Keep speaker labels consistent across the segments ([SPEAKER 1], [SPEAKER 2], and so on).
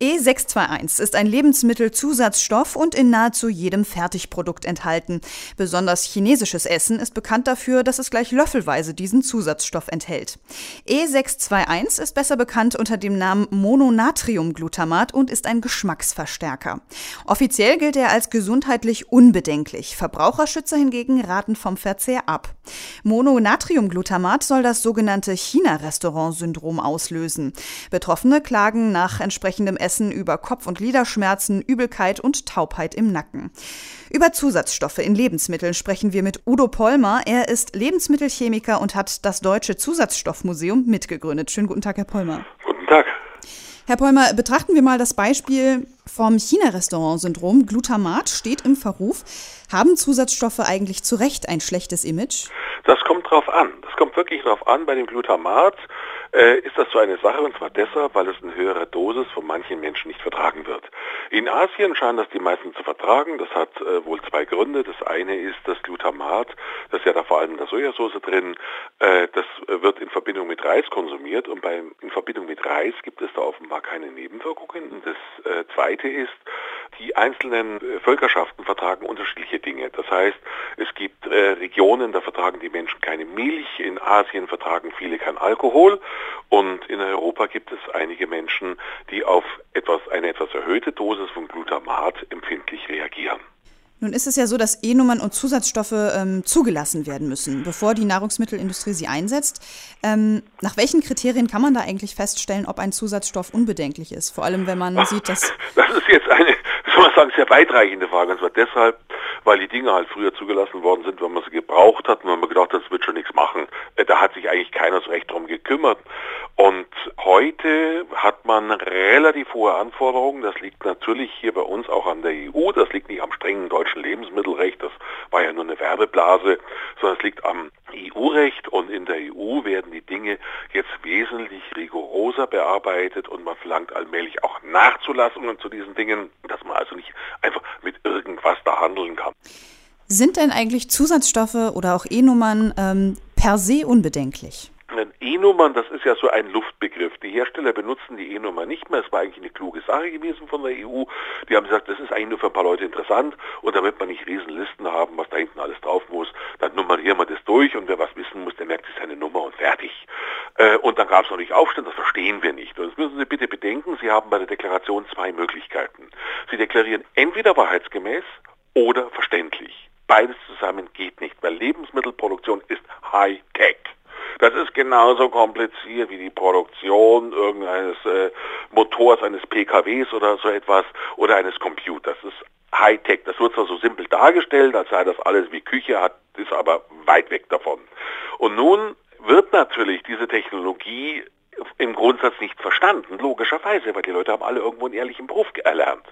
[SPEAKER 1] E621 ist ein Lebensmittelzusatzstoff und in nahezu jedem Fertigprodukt enthalten. Besonders chinesisches Essen ist bekannt dafür, dass es gleich löffelweise diesen Zusatzstoff enthält. E621 ist besser bekannt unter dem Namen Mononatriumglutamat und ist ein Geschmacksverstärker. Offiziell gilt er als gesundheitlich unbedenklich. Verbraucherschützer hingegen raten vom Verzehr ab. Mononatriumglutamat soll das sogenannte China-Restaurant-Syndrom auslösen. Betroffene klagen nach entsprechendem über Kopf- und Gliederschmerzen, Übelkeit und Taubheit im Nacken. Über Zusatzstoffe in Lebensmitteln sprechen wir mit Udo Pollmer. Er ist Lebensmittelchemiker und hat das Deutsche Zusatzstoffmuseum mitgegründet. Schönen guten Tag, Herr Pollmer.
[SPEAKER 2] Guten Tag.
[SPEAKER 1] Herr Pollmer, betrachten wir mal das Beispiel vom China-Restaurant-Syndrom. Glutamat steht im Verruf. Haben Zusatzstoffe eigentlich zu Recht ein schlechtes Image?
[SPEAKER 2] Das kommt drauf an. Das kommt wirklich drauf an. Bei dem Glutamat äh, ist das so eine Sache und zwar deshalb, weil es in höherer Dosis von manchen Menschen nicht vertragen wird. In Asien scheinen das die meisten zu vertragen. Das hat äh, wohl zwei Gründe. Das eine ist das Glutamat, das ist ja da vor allem in der Sojasauce drin, äh, das wird in Verbindung mit Reis konsumiert und bei, in Verbindung mit Reis gibt es da offenbar keine Nebenwirkungen. Und das äh, zweite ist, die einzelnen äh, Völkerschaften vertragen unterschiedliche Dinge. Das heißt, es gibt äh, Regionen, da vertragen die Menschen keine Milch, in Asien vertragen viele kein Alkohol und in Europa gibt es einige Menschen, die auf etwas, eine etwas erhöhte Dosis von Glutamat empfindlich reagieren.
[SPEAKER 1] Nun ist es ja so, dass E-Nummern und Zusatzstoffe ähm, zugelassen werden müssen, bevor die Nahrungsmittelindustrie sie einsetzt. Ähm, nach welchen Kriterien kann man da eigentlich feststellen, ob ein Zusatzstoff unbedenklich ist? Vor allem, wenn man Ach, sieht, dass...
[SPEAKER 2] Das ist jetzt eine, soll man sagen, sehr weitreichende Frage. Und zwar deshalb, weil die Dinge halt früher zugelassen worden sind, wenn man sie gebraucht hat und wenn man gedacht hat, das wird schon nichts machen. Äh, da hat sich eigentlich keiner so recht drum gekümmert. Und heute hat man relativ hohe Anforderungen. Das liegt natürlich hier bei uns auch an der EU. Das liegt nicht am strengen deutschen Lebensmittelrecht. Das war ja nur eine Werbeblase, sondern es liegt am EU-Recht. Und in der EU werden die Dinge jetzt wesentlich rigoroser bearbeitet und man verlangt allmählich auch Nachzulassungen zu diesen Dingen, dass man also nicht einfach irgendwas da handeln kann.
[SPEAKER 1] Sind denn eigentlich Zusatzstoffe oder auch E-Nummern ähm, per se unbedenklich?
[SPEAKER 2] E-Nummern, das ist ja so ein Luftbegriff. Die Hersteller benutzen die E-Nummer nicht mehr. Es war eigentlich eine kluge Sache gewesen von der EU. Die haben gesagt, das ist eigentlich nur für ein paar Leute interessant und damit man nicht Riesenlisten haben, was da hinten alles drauf muss, dann nummerieren wir das durch und wer was wissen muss, der merkt sich seine Nummer und fertig. Äh, und dann gab es noch nicht Aufstand, das verstehen wir nicht. Und das müssen Sie bitte bedenken, Sie haben bei der Deklaration zwei Möglichkeiten. Deklarieren entweder wahrheitsgemäß oder verständlich. Beides zusammen geht nicht, weil Lebensmittelproduktion ist High-Tech. Das ist genauso kompliziert wie die Produktion irgendeines äh, Motors, eines PKWs oder so etwas oder eines Computers. Das ist Hightech. Das wird zwar so simpel dargestellt, als sei das alles wie Küche, hat, ist aber weit weg davon. Und nun wird natürlich diese Technologie im Grundsatz nicht verstanden, logischerweise, weil die Leute haben alle irgendwo einen ehrlichen Beruf erlernt.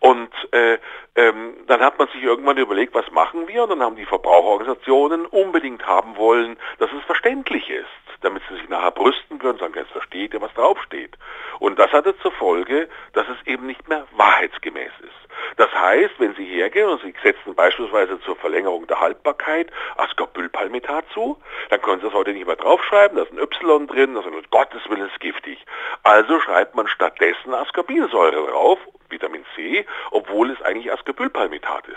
[SPEAKER 2] Und äh, ähm, dann hat man sich irgendwann überlegt, was machen wir? Und dann haben die Verbraucherorganisationen unbedingt haben wollen, dass es verständlich ist, damit sie sich nachher brüsten können und sagen, jetzt versteht ihr, was draufsteht. Und das hatte zur Folge, dass es eben nicht mehr wahrheitsgemäß ist. Das heißt, wenn Sie hergehen und Sie setzen beispielsweise zur Verlängerung der Haltbarkeit Ascorbylpalmitat zu, dann können Sie das heute nicht mehr draufschreiben, da ist ein Y drin, das ist um Gottes Willen ist giftig. Also schreibt man stattdessen Ascorbinsäure drauf, Vitamin C, obwohl es eigentlich Ascorbylpalmitat ist.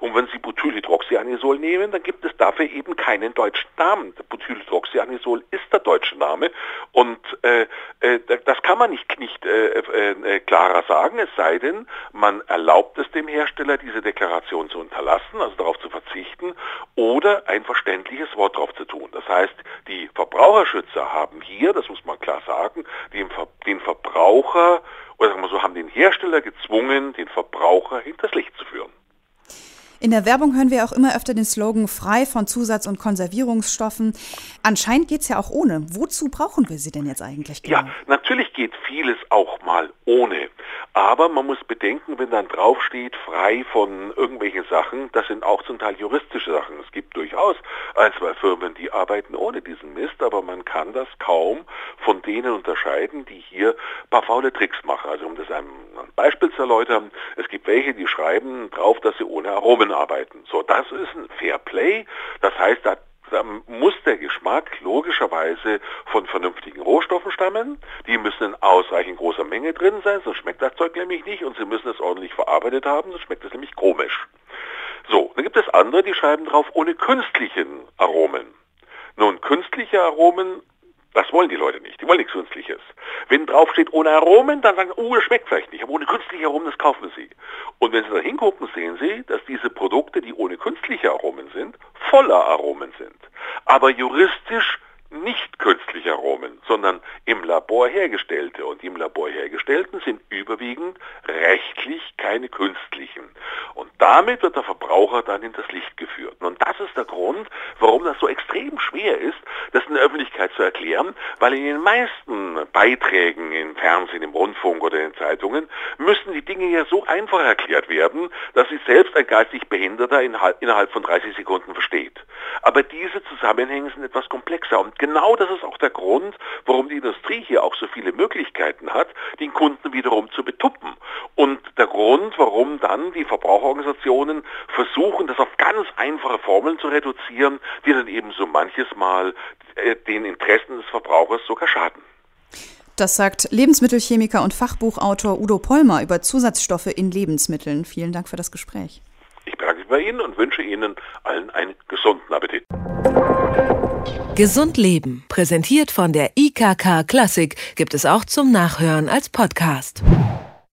[SPEAKER 2] Und wenn Sie Butylhydroxyanisol nehmen, dann gibt es dafür eben keinen deutschen Namen. Butylhydroxyanisol ist der deutsche Name und äh, äh, das kann man nicht, nicht äh, äh, äh, klarer sagen, es sei denn, man erlaubt es dem Hersteller, diese Deklaration zu unterlassen, also darauf zu verzichten oder ein verständliches Wort drauf zu tun. Das heißt, die Verbraucherschützer haben hier, das muss man klar sagen, den, Ver den Verbraucher oder sagen wir so, haben den Hersteller gezwungen, den Verbraucher hinters Licht zu führen.
[SPEAKER 1] In der Werbung hören wir auch immer öfter den Slogan frei von Zusatz- und Konservierungsstoffen. Anscheinend geht es ja auch ohne. Wozu brauchen wir sie denn jetzt eigentlich
[SPEAKER 2] genau? Ja, natürlich geht vieles auch mal ohne. Aber man muss bedenken, wenn dann draufsteht, frei von irgendwelchen Sachen, das sind auch zum Teil juristische Sachen. Es gibt durchaus ein, zwei Firmen, die arbeiten ohne diesen Mist, aber man kann das kaum von denen unterscheiden, die hier ein paar faule Tricks machen. Also um das ein Beispiel zu erläutern, es gibt welche, die schreiben drauf, dass sie ohne Aromen arbeiten. So, das ist ein Fair Play. Das heißt, da muss der Geschmack logischerweise von vernünftigen Rohstoffen stammen. Ausreichend großer Menge drin sein, sonst schmeckt das Zeug nämlich nicht und sie müssen es ordentlich verarbeitet haben, sonst schmeckt es nämlich komisch. So, dann gibt es andere, die schreiben drauf ohne künstlichen Aromen. Nun, künstliche Aromen das wollen die Leute nicht. Die wollen nichts Künstliches. Wenn draufsteht ohne Aromen, dann sagen, oh, das schmeckt vielleicht nicht. Aber ohne künstliche Aromen, das kaufen sie. Und wenn sie da hingucken, sehen sie, dass diese Produkte, die ohne künstliche Aromen sind, voller Aromen sind. Aber juristisch nicht künstliche Aromen, sondern im Labor hergestellte. Und im Labor hergestellten sind überwiegend rechtlich keine künstlichen. Damit wird der Verbraucher dann in das Licht geführt. Und das ist der Grund, warum das so extrem schwer ist, das in der Öffentlichkeit zu erklären, weil in den meisten Beiträgen im Fernsehen, im Rundfunk oder in den Zeitungen müssen die Dinge ja so einfach erklärt werden, dass sich selbst ein geistig Behinderter innerhalb von 30 Sekunden versteht. Aber diese Zusammenhänge sind etwas komplexer und genau das ist auch der Grund, warum die Industrie hier auch so viele Möglichkeiten hat, den Kunden wiederum zu betuppen. Und der Grund, warum dann die Verbraucherorganisationen versuchen, das auf ganz einfache Formeln zu reduzieren, die dann eben so manches Mal äh, den Interessen des Verbrauchers sogar schaden.
[SPEAKER 1] Das sagt Lebensmittelchemiker und Fachbuchautor Udo Pollmer über Zusatzstoffe in Lebensmitteln. Vielen Dank für das Gespräch.
[SPEAKER 2] Ich bedanke mich bei Ihnen und wünsche Ihnen allen einen gesunden Appetit.
[SPEAKER 3] Gesund Leben, präsentiert von der IKK Klassik, gibt es auch zum Nachhören als Podcast.